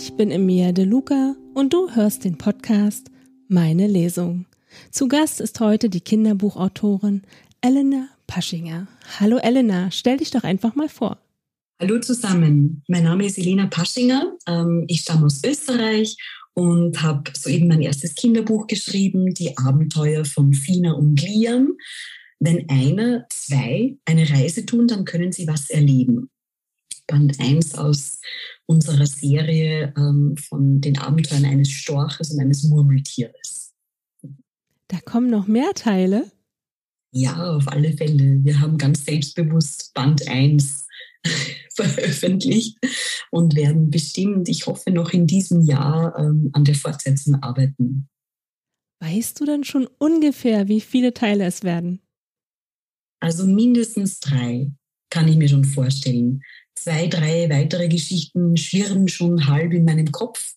Ich bin Emilia De Luca und du hörst den Podcast Meine Lesung. Zu Gast ist heute die Kinderbuchautorin Elena Paschinger. Hallo Elena, stell dich doch einfach mal vor. Hallo zusammen, mein Name ist Elena Paschinger. Ähm, ich stamme aus Österreich und habe soeben mein erstes Kinderbuch geschrieben, Die Abenteuer von Fina und Liam. Wenn einer, zwei eine Reise tun, dann können sie was erleben. Band 1 aus unserer Serie ähm, von den Abenteuern eines Storches und eines Murmeltieres. Da kommen noch mehr Teile? Ja, auf alle Fälle. Wir haben ganz selbstbewusst Band 1 veröffentlicht und werden bestimmt, ich hoffe, noch in diesem Jahr ähm, an der Fortsetzung arbeiten. Weißt du denn schon ungefähr, wie viele Teile es werden? Also mindestens drei, kann ich mir schon vorstellen. Zwei, drei weitere Geschichten schwirren schon halb in meinem Kopf.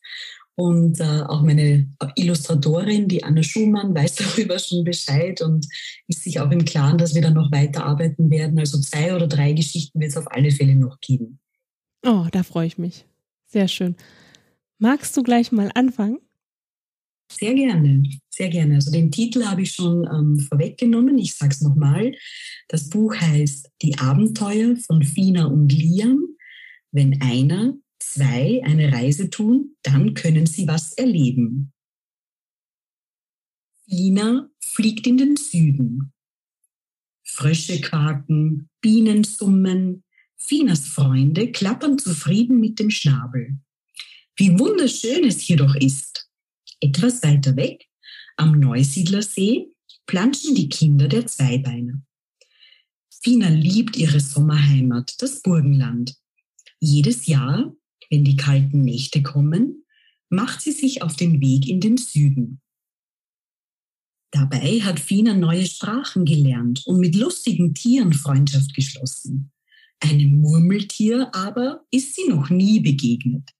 Und äh, auch meine Illustratorin, die Anna Schumann, weiß darüber schon Bescheid und ist sich auch im Klaren, dass wir dann noch weiterarbeiten werden. Also zwei oder drei Geschichten wird es auf alle Fälle noch geben. Oh, da freue ich mich. Sehr schön. Magst du gleich mal anfangen? Sehr gerne, sehr gerne. Also den Titel habe ich schon ähm, vorweggenommen. Ich sage es nochmal. Das Buch heißt Die Abenteuer von Fina und Liam. Wenn einer, zwei eine Reise tun, dann können sie was erleben. Fina fliegt in den Süden. Frösche quaken, Bienen summen, Finas Freunde klappern zufrieden mit dem Schnabel. Wie wunderschön es hier doch ist. Etwas weiter weg, am Neusiedlersee, planschen die Kinder der Zweibeiner. Fina liebt ihre Sommerheimat, das Burgenland. Jedes Jahr, wenn die kalten Nächte kommen, macht sie sich auf den Weg in den Süden. Dabei hat Fina neue Sprachen gelernt und mit lustigen Tieren Freundschaft geschlossen. Einem Murmeltier aber ist sie noch nie begegnet.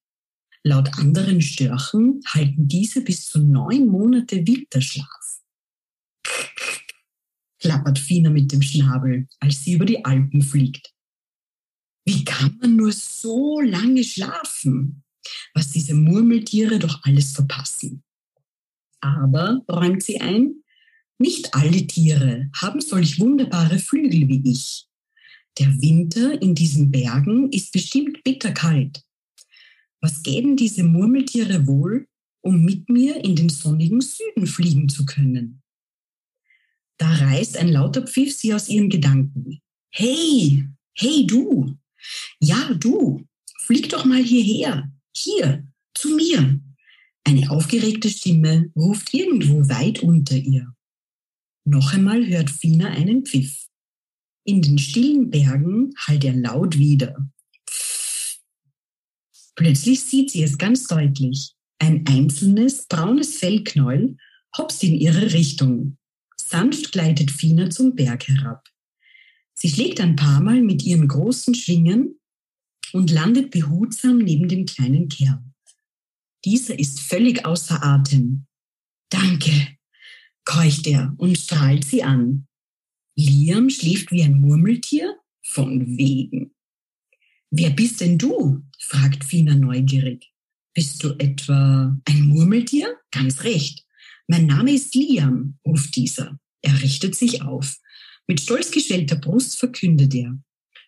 Laut anderen Störchen halten diese bis zu neun Monate Winterschlaf. Klappert Fina mit dem Schnabel, als sie über die Alpen fliegt. Wie kann man nur so lange schlafen? Was diese Murmeltiere doch alles verpassen. Aber, räumt sie ein, nicht alle Tiere haben solch wunderbare Flügel wie ich. Der Winter in diesen Bergen ist bestimmt bitterkalt. Was gäben diese Murmeltiere wohl, um mit mir in den sonnigen Süden fliegen zu können? Da reißt ein lauter Pfiff sie aus ihren Gedanken. Hey, hey du, ja du, flieg doch mal hierher, hier, zu mir. Eine aufgeregte Stimme ruft irgendwo weit unter ihr. Noch einmal hört Fina einen Pfiff. In den stillen Bergen hallt er laut wieder. Plötzlich sieht sie es ganz deutlich. Ein einzelnes braunes Fellknäuel hopst in ihre Richtung. Sanft gleitet Fina zum Berg herab. Sie schlägt ein paar Mal mit ihren großen Schwingen und landet behutsam neben dem kleinen Kerl. Dieser ist völlig außer Atem. Danke, keucht er und strahlt sie an. Liam schläft wie ein Murmeltier? Von wegen. Wer bist denn du? fragt Fina neugierig. Bist du etwa ein Murmeltier? Ganz recht. Mein Name ist Liam, ruft dieser. Er richtet sich auf. Mit stolz geschwellter Brust verkündet er.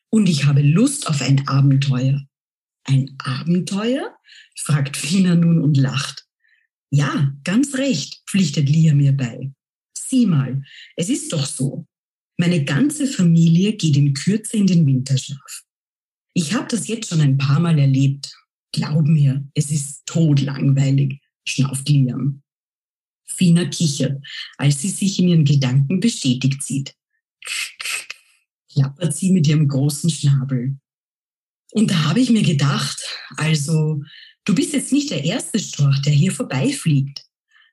Und ich habe Lust auf ein Abenteuer. Ein Abenteuer? fragt Fina nun und lacht. Ja, ganz recht, pflichtet Lia mir bei. Sieh mal, es ist doch so. Meine ganze Familie geht in Kürze in den Winterschlaf. Ich habe das jetzt schon ein paar Mal erlebt. Glaub mir, es ist todlangweilig, schnauft Liam. Fina kichert, als sie sich in ihren Gedanken bestätigt sieht. Klappert sie mit ihrem großen Schnabel. Und da habe ich mir gedacht, also, du bist jetzt nicht der erste Storch, der hier vorbeifliegt.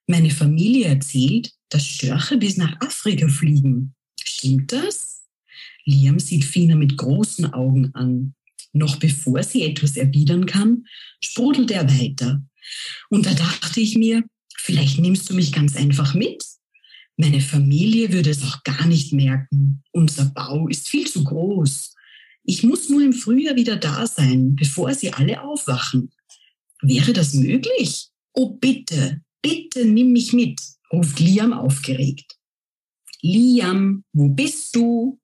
Meine Familie erzählt, dass Störche bis nach Afrika fliegen. Stimmt das? Liam sieht Fina mit großen Augen an. Noch bevor sie etwas erwidern kann, sprudelt er weiter. Und da dachte ich mir, vielleicht nimmst du mich ganz einfach mit. Meine Familie würde es auch gar nicht merken. Unser Bau ist viel zu groß. Ich muss nur im Frühjahr wieder da sein, bevor sie alle aufwachen. Wäre das möglich? Oh, bitte, bitte nimm mich mit, ruft Liam aufgeregt. Liam, wo bist du?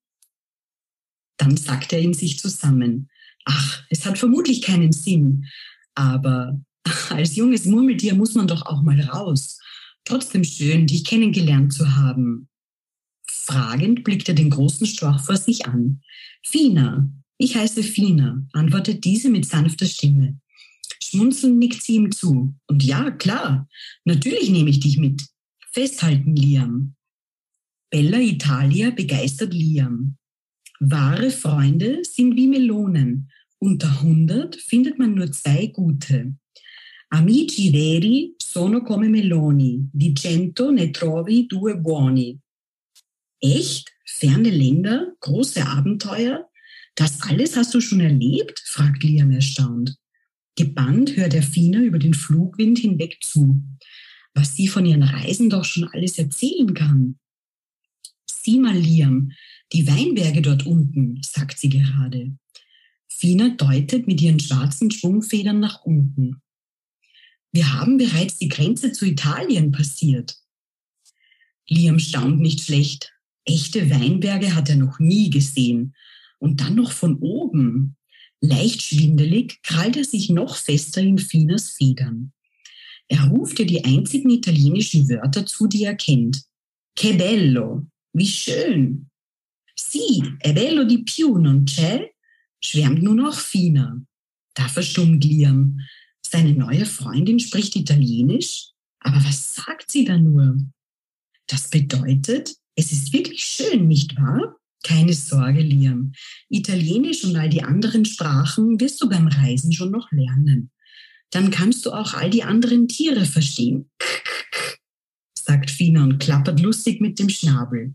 Dann sagt er in sich zusammen. Ach, es hat vermutlich keinen Sinn, aber als junges Murmeltier muss man doch auch mal raus. Trotzdem schön, dich kennengelernt zu haben. Fragend blickt er den großen Storch vor sich an. Fina, ich heiße Fina, antwortet diese mit sanfter Stimme. Schmunzelnd nickt sie ihm zu. Und ja, klar, natürlich nehme ich dich mit. Festhalten, Liam. Bella Italia begeistert Liam. Wahre Freunde sind wie Melonen. Unter 100 findet man nur zwei gute. Amici veri sono come meloni, di cento ne trovi due buoni. Echt? Ferne Länder? Große Abenteuer? Das alles hast du schon erlebt? fragt Liam erstaunt. Gebannt hört er Fina über den Flugwind hinweg zu. Was sie von ihren Reisen doch schon alles erzählen kann. Sieh mal, Liam, die Weinberge dort unten, sagt sie gerade. Fina deutet mit ihren schwarzen Schwungfedern nach unten. Wir haben bereits die Grenze zu Italien passiert. Liam staunt nicht schlecht. Echte Weinberge hat er noch nie gesehen. Und dann noch von oben. Leicht schwindelig krallt er sich noch fester in Finas Federn. Er ruft ihr die einzigen italienischen Wörter zu, die er kennt. Che bello, wie schön. Sì, è bello di più, non c'è? Schwärmt nun auch Fina. Da verstummt Liam. Seine neue Freundin spricht Italienisch, aber was sagt sie da nur? Das bedeutet, es ist wirklich schön, nicht wahr? Keine Sorge, Liam. Italienisch und all die anderen Sprachen wirst du beim Reisen schon noch lernen. Dann kannst du auch all die anderen Tiere verstehen. sagt Fina und klappert lustig mit dem Schnabel.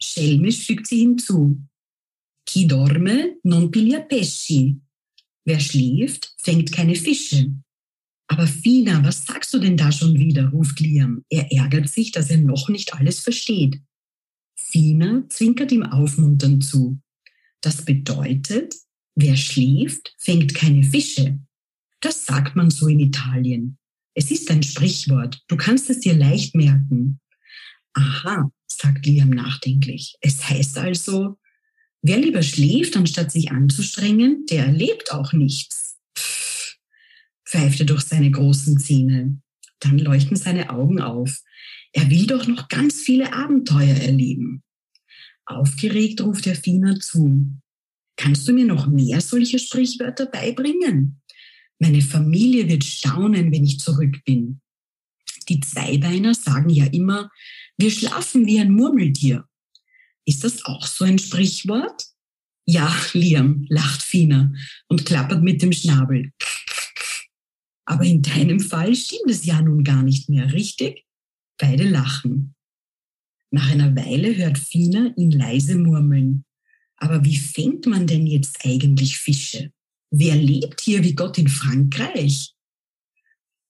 Schelmisch fügt sie hinzu. Chi dorme non piglia pesci. Wer schläft, fängt keine Fische. Aber Fina, was sagst du denn da schon wieder? ruft Liam. Er ärgert sich, dass er noch nicht alles versteht. Fina zwinkert ihm aufmunternd zu. Das bedeutet, wer schläft, fängt keine Fische. Das sagt man so in Italien. Es ist ein Sprichwort. Du kannst es dir leicht merken. Aha, sagt Liam nachdenklich. Es heißt also, Wer lieber schläft, anstatt sich anzustrengen, der erlebt auch nichts. Pff, pfeift er durch seine großen Zähne. Dann leuchten seine Augen auf. Er will doch noch ganz viele Abenteuer erleben. Aufgeregt ruft er Fina zu. Kannst du mir noch mehr solche Sprichwörter beibringen? Meine Familie wird staunen, wenn ich zurück bin. Die Zweibeiner sagen ja immer, wir schlafen wie ein Murmeltier. Ist das auch so ein Sprichwort? Ja, Liam, lacht Fina und klappert mit dem Schnabel. Aber in deinem Fall stimmt es ja nun gar nicht mehr, richtig? Beide lachen. Nach einer Weile hört Fina ihn leise murmeln. Aber wie fängt man denn jetzt eigentlich Fische? Wer lebt hier wie Gott in Frankreich?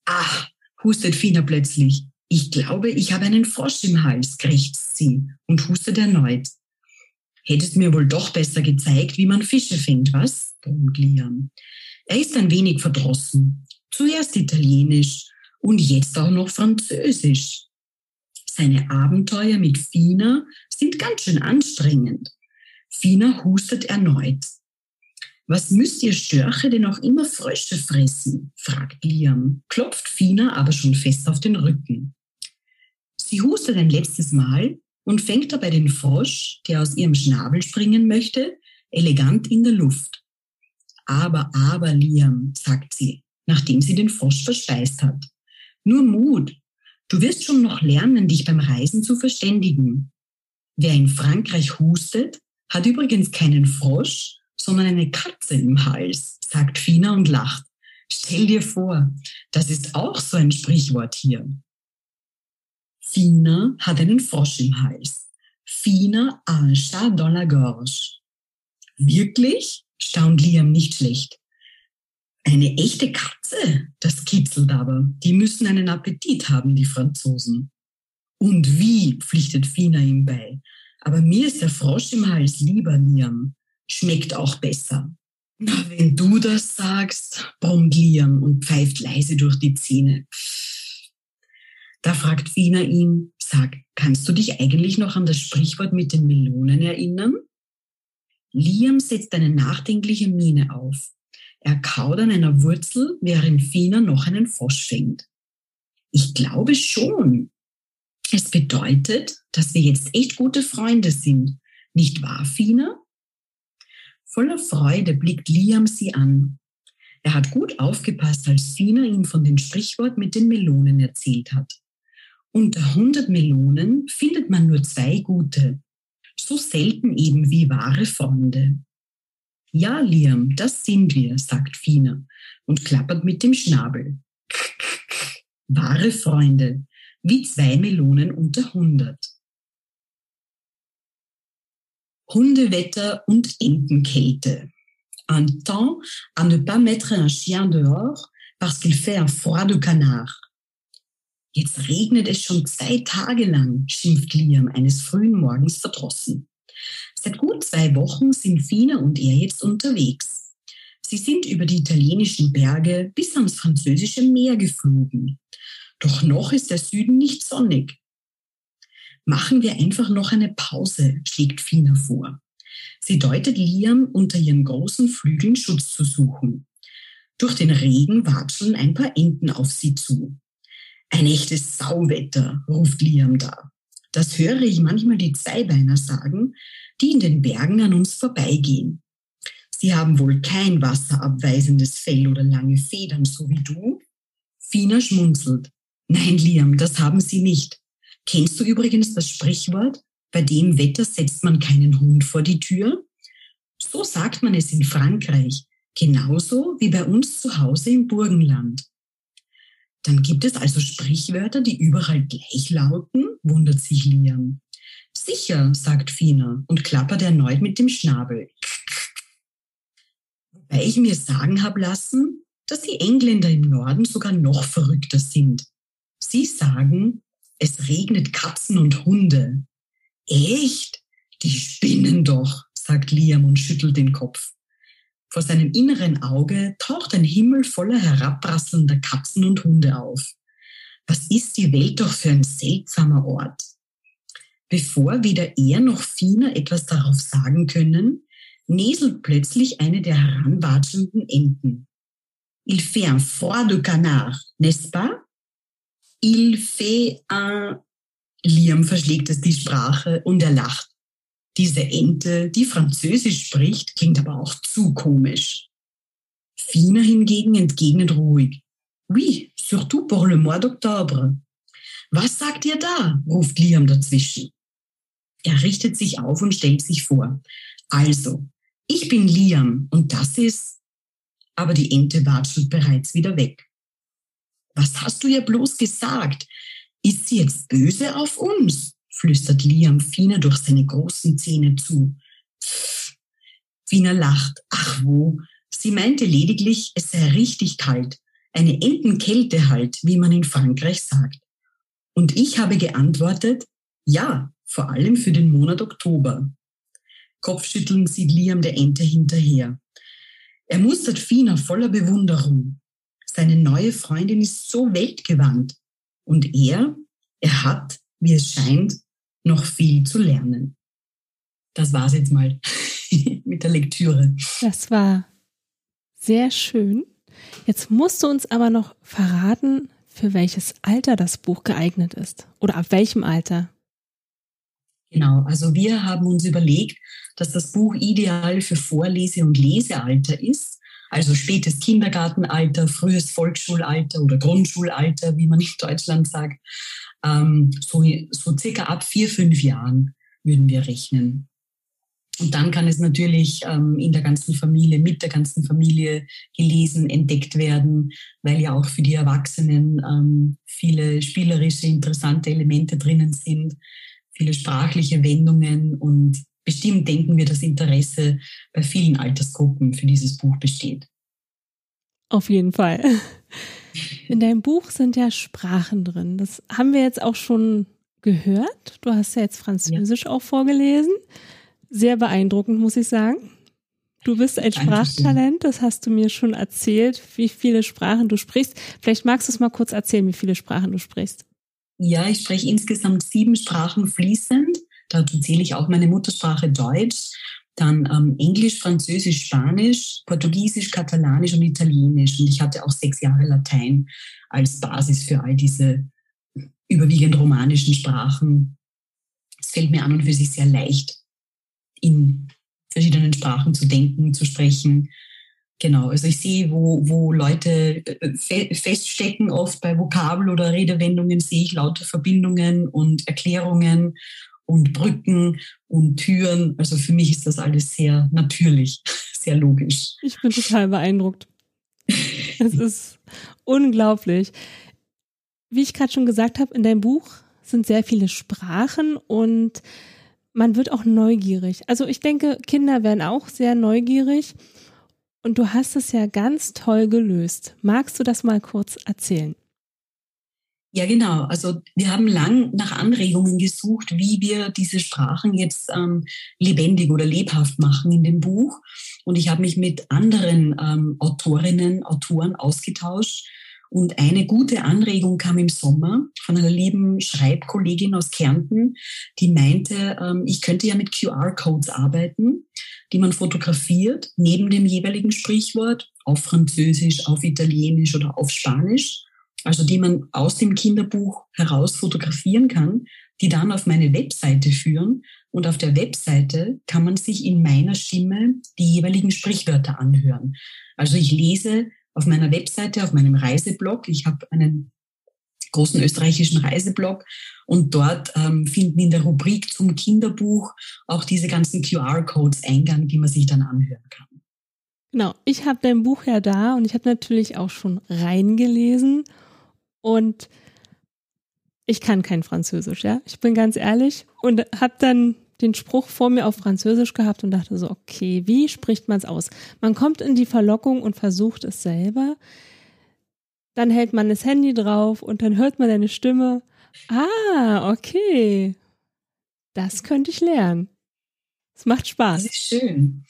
Ah, hustet Fina plötzlich. Ich glaube, ich habe einen Frosch im Hals, krächzt sie und hustet erneut. Hättest mir wohl doch besser gezeigt, wie man Fische fängt, was? brummt Liam. Er ist ein wenig verdrossen. Zuerst Italienisch und jetzt auch noch Französisch. Seine Abenteuer mit Fina sind ganz schön anstrengend. Fina hustet erneut. Was müsst ihr Störche denn auch immer Frösche fressen? fragt Liam, klopft Fina aber schon fest auf den Rücken. Sie hustet ein letztes Mal und fängt dabei den Frosch, der aus ihrem Schnabel springen möchte, elegant in der Luft. Aber, aber, Liam, sagt sie, nachdem sie den Frosch verspeist hat. Nur Mut. Du wirst schon noch lernen, dich beim Reisen zu verständigen. Wer in Frankreich hustet, hat übrigens keinen Frosch, sondern eine Katze im Hals, sagt Fina und lacht. Stell dir vor, das ist auch so ein Sprichwort hier. Fina hat einen Frosch im Hals. Fina a un chat dans la gorge. Wirklich? staunt Liam nicht schlecht. Eine echte Katze? Das kitzelt aber. Die müssen einen Appetit haben, die Franzosen. Und wie? pflichtet Fina ihm bei. Aber mir ist der Frosch im Hals lieber, Liam. Schmeckt auch besser. Na, wenn du das sagst, brummt Liam und pfeift leise durch die Zähne. Da fragt Fina ihn, sag, kannst du dich eigentlich noch an das Sprichwort mit den Melonen erinnern? Liam setzt eine nachdenkliche Miene auf. Er kaut an einer Wurzel, während Fina noch einen Frosch fängt. Ich glaube schon. Es bedeutet, dass wir jetzt echt gute Freunde sind. Nicht wahr, Fina? Voller Freude blickt Liam sie an. Er hat gut aufgepasst, als Fina ihm von dem Sprichwort mit den Melonen erzählt hat. Unter 100 Melonen findet man nur zwei gute. So selten eben wie wahre Freunde. Ja, Liam, das sind wir, sagt Fina und klappert mit dem Schnabel. Wahre Freunde, wie zwei Melonen unter 100. Hundewetter und Entenkälte. Un temps à ne pas mettre un chien dehors parce qu'il fait un froid de canard. Jetzt regnet es schon zwei Tage lang, schimpft Liam eines frühen Morgens verdrossen. Seit gut zwei Wochen sind Fina und er jetzt unterwegs. Sie sind über die italienischen Berge bis ans französische Meer geflogen. Doch noch ist der Süden nicht sonnig. Machen wir einfach noch eine Pause, schlägt Fina vor. Sie deutet Liam unter ihren großen Flügeln Schutz zu suchen. Durch den Regen watscheln ein paar Enten auf sie zu. Ein echtes Sauwetter, ruft Liam da. Das höre ich manchmal die Zweibeiner sagen, die in den Bergen an uns vorbeigehen. Sie haben wohl kein wasserabweisendes Fell oder lange Federn, so wie du? Fina schmunzelt. Nein, Liam, das haben sie nicht. Kennst du übrigens das Sprichwort, bei dem Wetter setzt man keinen Hund vor die Tür? So sagt man es in Frankreich, genauso wie bei uns zu Hause im Burgenland. Dann gibt es also Sprichwörter, die überall gleich lauten, wundert sich Liam. Sicher, sagt Fina und klappert erneut mit dem Schnabel. Wobei ich mir sagen habe lassen, dass die Engländer im Norden sogar noch verrückter sind. Sie sagen, es regnet Katzen und Hunde. Echt? Die spinnen doch, sagt Liam und schüttelt den Kopf. Vor seinem inneren Auge taucht ein Himmel voller herabprasselnder Katzen und Hunde auf. Was ist die Welt doch für ein seltsamer Ort? Bevor weder er noch Fina etwas darauf sagen können, näselt plötzlich eine der heranwatschenden Enten. Il fait un froid de canard, n'est-ce pas? Il fait un... Liam verschlägt es die Sprache und er lacht. Diese Ente, die Französisch spricht, klingt aber auch zu komisch. Fina hingegen entgegnet ruhig. Oui, surtout pour le mois d'octobre. Was sagt ihr da? ruft Liam dazwischen. Er richtet sich auf und stellt sich vor. Also, ich bin Liam und das ist... Aber die Ente watschelt bereits wieder weg. Was hast du ihr bloß gesagt? Ist sie jetzt böse auf uns? flüstert Liam Fina durch seine großen Zähne zu. Fina lacht. Ach wo, sie meinte lediglich, es sei richtig kalt. Eine Entenkälte halt, wie man in Frankreich sagt. Und ich habe geantwortet, ja, vor allem für den Monat Oktober. Kopfschütteln sieht Liam der Ente hinterher. Er mustert Fina voller Bewunderung. Seine neue Freundin ist so weltgewandt. Und er, er hat, wie es scheint, noch viel zu lernen. Das war's jetzt mal mit der Lektüre. Das war sehr schön. Jetzt musst du uns aber noch verraten, für welches Alter das Buch geeignet ist oder ab welchem Alter. Genau, also wir haben uns überlegt, dass das Buch ideal für Vorlese- und Lesealter ist, also spätes Kindergartenalter, frühes Volksschulalter oder Grundschulalter, wie man in Deutschland sagt. Ähm, so, so circa ab vier, fünf Jahren würden wir rechnen. Und dann kann es natürlich ähm, in der ganzen Familie, mit der ganzen Familie gelesen, entdeckt werden, weil ja auch für die Erwachsenen ähm, viele spielerische, interessante Elemente drinnen sind, viele sprachliche Wendungen und bestimmt denken wir, dass Interesse bei vielen Altersgruppen für dieses Buch besteht. Auf jeden Fall. In deinem Buch sind ja Sprachen drin. Das haben wir jetzt auch schon gehört. Du hast ja jetzt Französisch ja. auch vorgelesen. Sehr beeindruckend, muss ich sagen. Du bist ein Sprachtalent, das hast du mir schon erzählt, wie viele Sprachen du sprichst. Vielleicht magst du es mal kurz erzählen, wie viele Sprachen du sprichst. Ja, ich spreche insgesamt sieben Sprachen fließend. Dazu zähle ich auch meine Muttersprache Deutsch, dann ähm, Englisch, Französisch, Spanisch, Portugiesisch, Katalanisch und Italienisch. Und ich hatte auch sechs Jahre Latein als Basis für all diese überwiegend romanischen Sprachen. Es fällt mir an und für sich sehr leicht, in verschiedenen Sprachen zu denken, zu sprechen. Genau, also ich sehe, wo, wo Leute äh, feststecken, oft bei Vokabel oder Redewendungen, sehe ich lauter Verbindungen und Erklärungen und Brücken und Türen. Also für mich ist das alles sehr natürlich, sehr logisch. Ich bin total beeindruckt. es ist unglaublich. Wie ich gerade schon gesagt habe, in deinem Buch sind sehr viele Sprachen und man wird auch neugierig. Also ich denke, Kinder werden auch sehr neugierig. Und du hast es ja ganz toll gelöst. Magst du das mal kurz erzählen? Ja, genau. Also wir haben lang nach Anregungen gesucht, wie wir diese Sprachen jetzt ähm, lebendig oder lebhaft machen in dem Buch. Und ich habe mich mit anderen ähm, Autorinnen, Autoren ausgetauscht und eine gute Anregung kam im Sommer von einer lieben Schreibkollegin aus Kärnten, die meinte, ähm, ich könnte ja mit QR-Codes arbeiten, die man fotografiert neben dem jeweiligen Sprichwort auf Französisch, auf Italienisch oder auf Spanisch. Also die man aus dem Kinderbuch heraus fotografieren kann, die dann auf meine Webseite führen. Und auf der Webseite kann man sich in meiner Stimme die jeweiligen Sprichwörter anhören. Also ich lese auf meiner Webseite, auf meinem Reiseblog. Ich habe einen großen österreichischen Reiseblog und dort ähm, finden in der Rubrik zum Kinderbuch auch diese ganzen QR-Codes Eingang, die man sich dann anhören kann. Genau, ich habe dein Buch ja da und ich habe natürlich auch schon reingelesen und ich kann kein Französisch, ja. Ich bin ganz ehrlich und habe dann den Spruch vor mir auf Französisch gehabt und dachte so, okay, wie spricht man es aus? Man kommt in die Verlockung und versucht es selber. Dann hält man das Handy drauf und dann hört man eine Stimme. Ah, okay. Das könnte ich lernen. Es macht Spaß. Das ist schön.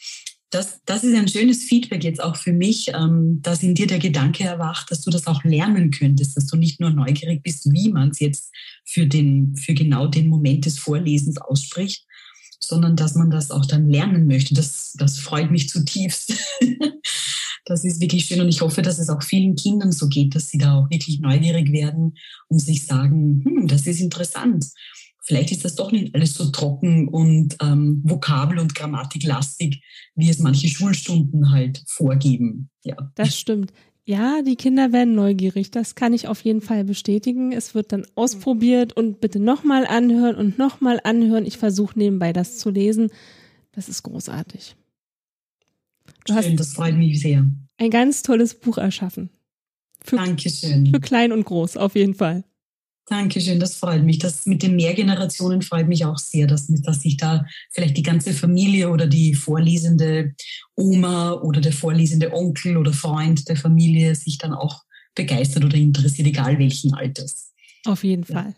Das, das ist ein schönes Feedback jetzt auch für mich, ähm, dass in dir der Gedanke erwacht, dass du das auch lernen könntest, dass du nicht nur neugierig bist, wie man es jetzt für, den, für genau den Moment des Vorlesens ausspricht, sondern dass man das auch dann lernen möchte. Das, das freut mich zutiefst. das ist wirklich schön und ich hoffe, dass es auch vielen Kindern so geht, dass sie da auch wirklich neugierig werden und sich sagen, hm, das ist interessant. Vielleicht ist das doch nicht alles so trocken und ähm, vokabel- und grammatiklastig, wie es manche Schulstunden halt vorgeben. Ja. Das stimmt. Ja, die Kinder werden neugierig. Das kann ich auf jeden Fall bestätigen. Es wird dann ausprobiert und bitte nochmal anhören und nochmal anhören. Ich versuche nebenbei das zu lesen. Das ist großartig. Du Schön, das freut mich sehr. Ein ganz tolles Buch erschaffen. Für, Dankeschön. Für klein und groß, auf jeden Fall. Dankeschön, das freut mich. Das mit den Mehrgenerationen freut mich auch sehr, dass, dass sich da vielleicht die ganze Familie oder die vorlesende Oma oder der vorlesende Onkel oder Freund der Familie sich dann auch begeistert oder interessiert, egal welchen Alters. Auf jeden ja. Fall.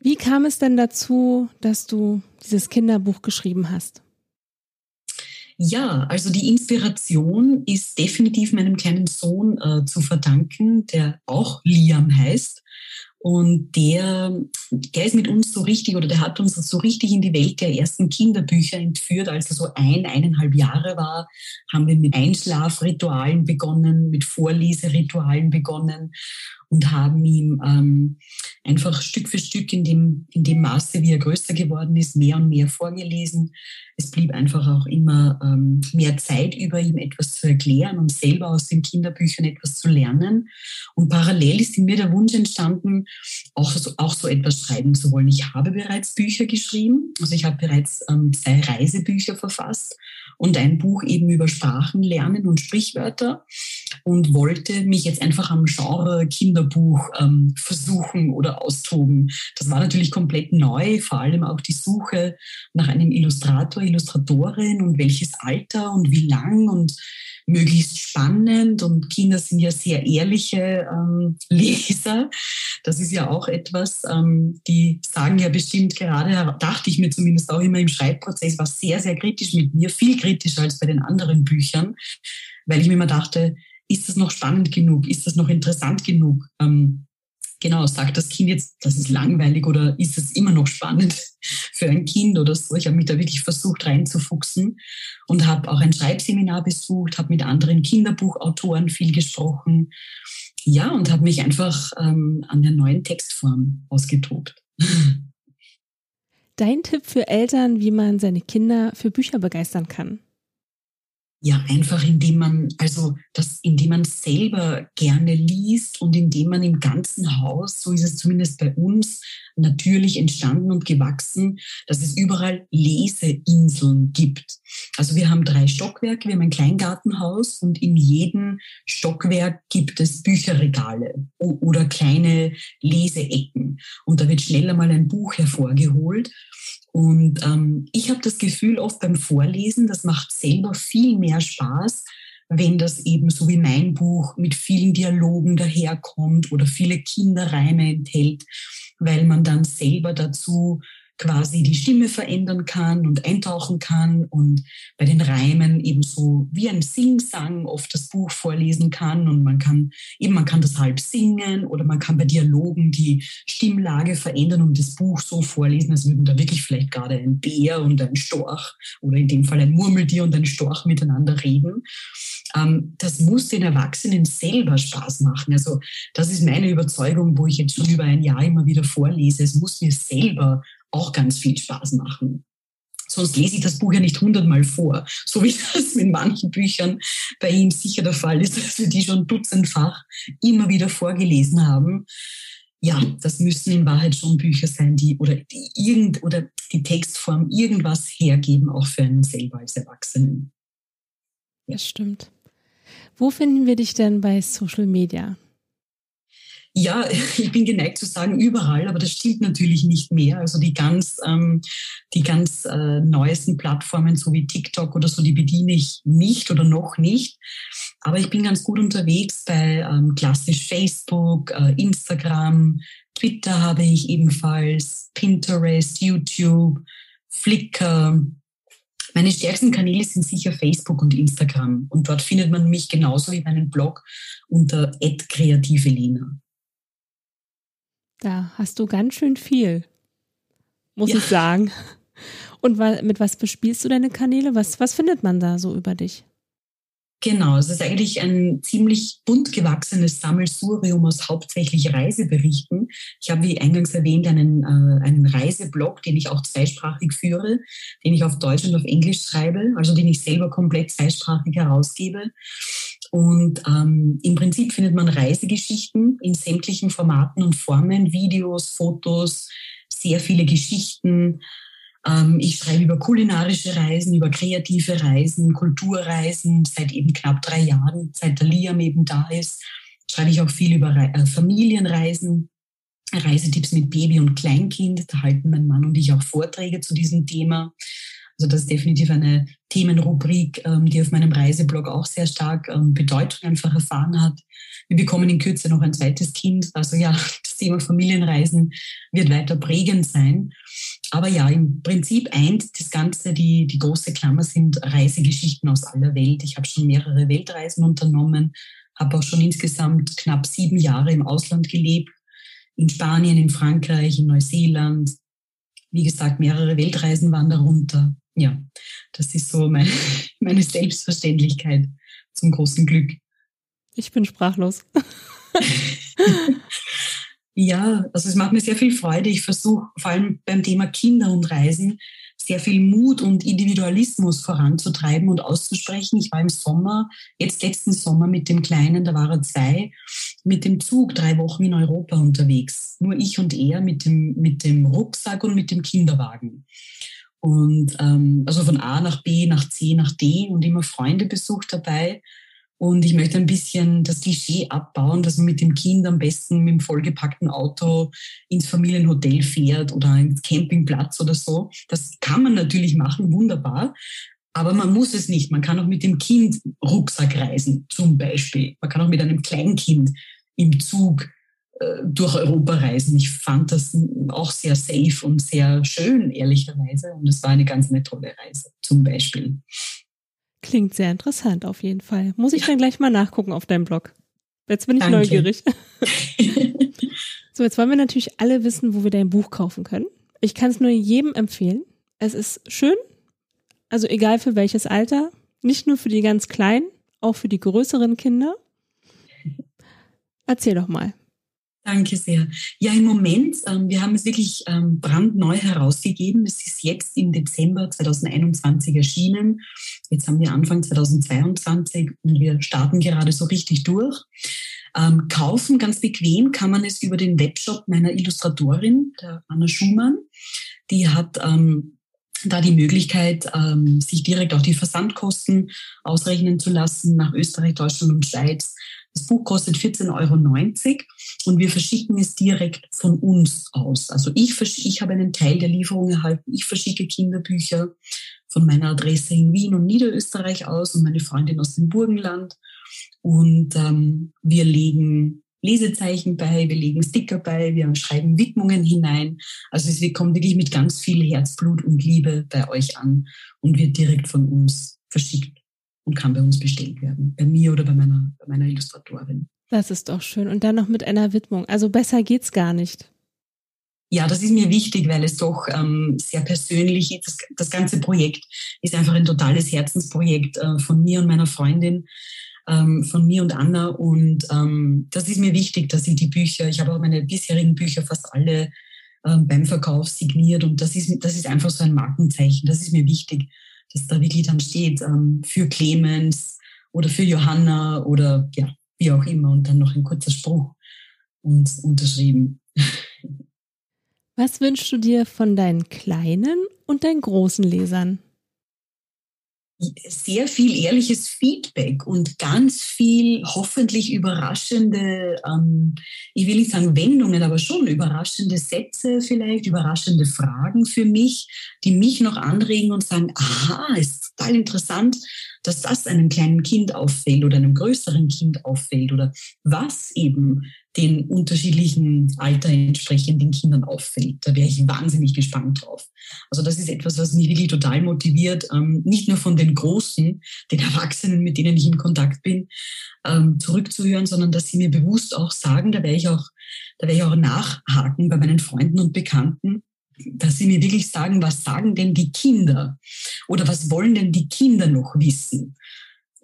Wie kam es denn dazu, dass du dieses Kinderbuch geschrieben hast? Ja, also die Inspiration ist definitiv meinem kleinen Sohn äh, zu verdanken, der auch Liam heißt. Und der, der ist mit uns so richtig oder der hat uns so richtig in die Welt der ersten Kinderbücher entführt. Als er so ein, eineinhalb Jahre war, haben wir mit Einschlafritualen begonnen, mit Vorleseritualen begonnen und haben ihm ähm, einfach Stück für Stück in dem, in dem Maße, wie er größer geworden ist, mehr und mehr vorgelesen. Es blieb einfach auch immer ähm, mehr Zeit über ihm etwas zu erklären und selber aus den Kinderbüchern etwas zu lernen. Und parallel ist in mir der Wunsch entstanden, auch so, auch so etwas schreiben zu wollen. Ich habe bereits Bücher geschrieben, also ich habe bereits ähm, zwei Reisebücher verfasst und ein Buch eben über Sprachen lernen und Sprichwörter. Und wollte mich jetzt einfach am Genre Kinderbuch ähm, versuchen oder austoben. Das war natürlich komplett neu, vor allem auch die Suche nach einem Illustrator, Illustratorin und welches Alter und wie lang und möglichst spannend und Kinder sind ja sehr ehrliche ähm, Leser. Das ist ja auch etwas, ähm, die sagen ja bestimmt gerade, dachte ich mir zumindest auch immer im Schreibprozess, war sehr, sehr kritisch mit mir, viel kritischer als bei den anderen Büchern, weil ich mir immer dachte, ist das noch spannend genug? Ist das noch interessant genug? Ähm, genau, sagt das Kind jetzt, das ist langweilig oder ist es immer noch spannend für ein Kind oder so? Ich habe mich da wirklich versucht reinzufuchsen und habe auch ein Schreibseminar besucht, habe mit anderen Kinderbuchautoren viel gesprochen. Ja, und habe mich einfach ähm, an der neuen Textform ausgetobt. Dein Tipp für Eltern, wie man seine Kinder für Bücher begeistern kann? Ja, einfach indem man, also das, indem man selber gerne liest und indem man im ganzen Haus, so ist es zumindest bei uns, natürlich entstanden und gewachsen, dass es überall Leseinseln gibt. Also wir haben drei Stockwerke, wir haben ein Kleingartenhaus und in jedem Stockwerk gibt es Bücherregale oder kleine Leseecken. Und da wird schneller mal ein Buch hervorgeholt. Und ähm, ich habe das Gefühl, oft beim Vorlesen, das macht selber viel mehr Spaß, wenn das eben so wie mein Buch mit vielen Dialogen daherkommt oder viele Kinderreime enthält, weil man dann selber dazu quasi die Stimme verändern kann und eintauchen kann und bei den Reimen eben so wie ein Sing-Sang oft das Buch vorlesen kann und man kann eben, man kann das halb singen oder man kann bei Dialogen die Stimmlage verändern und das Buch so vorlesen, als würden da wirklich vielleicht gerade ein Bär und ein Storch oder in dem Fall ein Murmeltier und ein Storch miteinander reden. Ähm, das muss den Erwachsenen selber Spaß machen. Also das ist meine Überzeugung, wo ich jetzt schon über ein Jahr immer wieder vorlese. Es muss mir selber auch ganz viel Spaß machen. Sonst lese ich das Buch ja nicht hundertmal vor, so wie das mit manchen Büchern bei ihm sicher der Fall ist, dass wir die schon dutzendfach immer wieder vorgelesen haben. Ja, das müssen in Wahrheit schon Bücher sein, die oder die irgend oder die Textform irgendwas hergeben, auch für einen selber als Erwachsenen. Ja. Das stimmt. Wo finden wir dich denn bei Social Media? Ja, ich bin geneigt zu sagen überall, aber das stimmt natürlich nicht mehr. Also die ganz, ähm, die ganz äh, neuesten Plattformen, so wie TikTok oder so, die bediene ich nicht oder noch nicht. Aber ich bin ganz gut unterwegs bei ähm, klassisch Facebook, äh, Instagram, Twitter habe ich ebenfalls, Pinterest, YouTube, Flickr. Meine stärksten Kanäle sind sicher Facebook und Instagram. Und dort findet man mich genauso wie meinen Blog unter kreativelena. Da hast du ganz schön viel, muss ja. ich sagen. Und mit was bespielst du deine Kanäle? Was, was findet man da so über dich? Genau, es ist eigentlich ein ziemlich bunt gewachsenes Sammelsurium aus hauptsächlich Reiseberichten. Ich habe, wie eingangs erwähnt, einen, äh, einen Reiseblog, den ich auch zweisprachig führe, den ich auf Deutsch und auf Englisch schreibe, also den ich selber komplett zweisprachig herausgebe. Und ähm, im Prinzip findet man Reisegeschichten in sämtlichen Formaten und Formen, Videos, Fotos, sehr viele Geschichten. Ähm, ich schreibe über kulinarische Reisen, über kreative Reisen, Kulturreisen seit eben knapp drei Jahren, seit der Liam eben da ist. Schreibe ich auch viel über Re äh, Familienreisen, Reisetipps mit Baby und Kleinkind. Da halten mein Mann und ich auch Vorträge zu diesem Thema. Also das ist definitiv eine Themenrubrik, ähm, die auf meinem Reiseblog auch sehr stark ähm, Bedeutung einfach erfahren hat. Wir bekommen in Kürze noch ein zweites Kind. Also ja, das Thema Familienreisen wird weiter prägend sein. Aber ja, im Prinzip eint das Ganze, die, die große Klammer sind Reisegeschichten aus aller Welt. Ich habe schon mehrere Weltreisen unternommen, habe auch schon insgesamt knapp sieben Jahre im Ausland gelebt. In Spanien, in Frankreich, in Neuseeland. Wie gesagt, mehrere Weltreisen waren darunter ja, das ist so meine, meine Selbstverständlichkeit zum großen Glück. Ich bin sprachlos. ja, also es macht mir sehr viel Freude. Ich versuche vor allem beim Thema Kinder und Reisen sehr viel Mut und Individualismus voranzutreiben und auszusprechen. Ich war im Sommer, jetzt letzten Sommer mit dem Kleinen, da war er zwei, mit dem Zug drei Wochen in Europa unterwegs. Nur ich und er mit dem, mit dem Rucksack und mit dem Kinderwagen. Und ähm, also von A nach B, nach C, nach D und immer Freunde besucht dabei. Und ich möchte ein bisschen das Klischee abbauen, dass man mit dem Kind am besten mit dem vollgepackten Auto ins Familienhotel fährt oder ins Campingplatz oder so. Das kann man natürlich machen, wunderbar. Aber man muss es nicht. Man kann auch mit dem Kind Rucksack reisen, zum Beispiel. Man kann auch mit einem Kleinkind im Zug durch Europa reisen. Ich fand das auch sehr safe und sehr schön, ehrlicherweise. Und es war eine ganz tolle Reise, zum Beispiel. Klingt sehr interessant auf jeden Fall. Muss ich ja. dann gleich mal nachgucken auf deinem Blog. Jetzt bin ich Danke. neugierig. so, jetzt wollen wir natürlich alle wissen, wo wir dein Buch kaufen können. Ich kann es nur jedem empfehlen. Es ist schön, also egal für welches Alter, nicht nur für die ganz Kleinen, auch für die größeren Kinder. Erzähl doch mal. Danke sehr. Ja, im Moment, ähm, wir haben es wirklich ähm, brandneu herausgegeben. Es ist jetzt im Dezember 2021 erschienen. Jetzt haben wir Anfang 2022 und wir starten gerade so richtig durch. Ähm, kaufen ganz bequem kann man es über den Webshop meiner Illustratorin, der Anna Schumann. Die hat ähm, da die Möglichkeit, ähm, sich direkt auch die Versandkosten ausrechnen zu lassen nach Österreich, Deutschland und Schweiz. Das Buch kostet 14,90 Euro und wir verschicken es direkt von uns aus. Also ich, ich habe einen Teil der Lieferung erhalten. Ich verschicke Kinderbücher von meiner Adresse in Wien und Niederösterreich aus und meine Freundin aus dem Burgenland. Und ähm, wir legen Lesezeichen bei, wir legen Sticker bei, wir schreiben Widmungen hinein. Also es kommt wirklich mit ganz viel Herzblut und Liebe bei euch an und wird direkt von uns verschickt und kann bei uns bestellt werden. Bei mir oder bei meiner, bei meiner Illustratorin. Das ist doch schön. Und dann noch mit einer Widmung. Also besser geht's gar nicht. Ja, das ist mir wichtig, weil es doch ähm, sehr persönlich ist. Das, das, ganze Projekt ist einfach ein totales Herzensprojekt äh, von mir und meiner Freundin ähm, von mir und Anna. Und ähm, das ist mir wichtig, dass ich die Bücher, ich habe auch meine bisherigen Bücher fast alle ähm, beim Verkauf signiert und das ist, das ist einfach so ein Markenzeichen. Das ist mir wichtig, dass da wirklich dann steht ähm, für Clemens oder für Johanna oder ja, wie auch immer und dann noch ein kurzer Spruch und unterschrieben. Was wünschst du dir von deinen kleinen und deinen großen Lesern? Sehr viel ehrliches Feedback und ganz viel hoffentlich überraschende, ähm, ich will nicht sagen Wendungen, aber schon überraschende Sätze vielleicht, überraschende Fragen für mich, die mich noch anregen und sagen, aha, ist total interessant, dass das einem kleinen Kind auffällt oder einem größeren Kind auffällt oder was eben den unterschiedlichen Alter entsprechenden Kindern auffällt. Da wäre ich wahnsinnig gespannt drauf. Also das ist etwas, was mich wirklich total motiviert, ähm, nicht nur von den Großen, den Erwachsenen, mit denen ich in Kontakt bin, ähm, zurückzuhören, sondern dass sie mir bewusst auch sagen, da werde ich auch, da werde ich auch nachhaken bei meinen Freunden und Bekannten, dass sie mir wirklich sagen, was sagen denn die Kinder oder was wollen denn die Kinder noch wissen?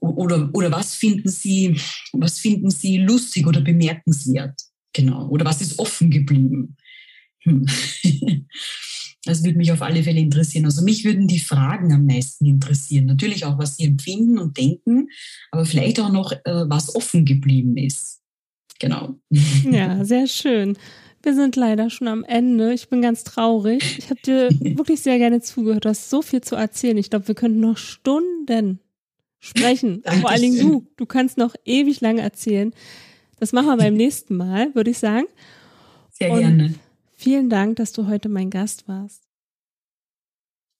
Oder, oder was finden Sie, was finden Sie lustig oder bemerkenswert? Genau. Oder was ist offen geblieben? Hm. Das würde mich auf alle Fälle interessieren. Also mich würden die Fragen am meisten interessieren. Natürlich auch, was Sie empfinden und denken, aber vielleicht auch noch, äh, was offen geblieben ist. Genau. Ja, sehr schön. Wir sind leider schon am Ende. Ich bin ganz traurig. Ich habe dir wirklich sehr gerne zugehört. Du hast so viel zu erzählen. Ich glaube, wir könnten noch Stunden sprechen. Vor allen Dingen du. Du kannst noch ewig lange erzählen. Das machen wir beim nächsten Mal, würde ich sagen. Sehr Und gerne. Vielen Dank, dass du heute mein Gast warst.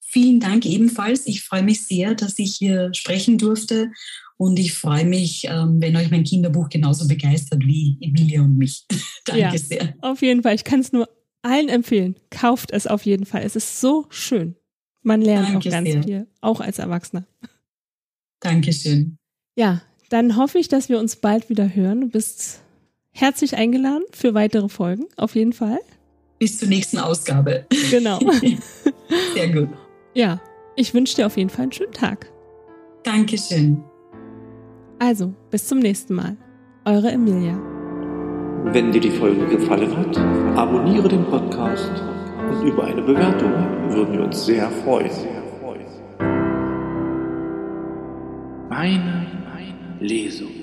Vielen Dank ebenfalls. Ich freue mich sehr, dass ich hier sprechen durfte. Und ich freue mich, ähm, wenn euch mein Kinderbuch genauso begeistert wie Emilia und mich. Danke ja, sehr. Auf jeden Fall. Ich kann es nur allen empfehlen. Kauft es auf jeden Fall. Es ist so schön. Man lernt Danke auch ganz sehr. viel, auch als Erwachsener. Dankeschön. Ja, dann hoffe ich, dass wir uns bald wieder hören. Du bist herzlich eingeladen für weitere Folgen, auf jeden Fall. Bis zur nächsten Ausgabe. Genau. Sehr gut. Ja, ich wünsche dir auf jeden Fall einen schönen Tag. Dankeschön. Also, bis zum nächsten Mal. Eure Emilia. Wenn dir die Folge gefallen hat, abonniere den Podcast und über eine Bewertung würden wir uns sehr freuen. Meine Lesung.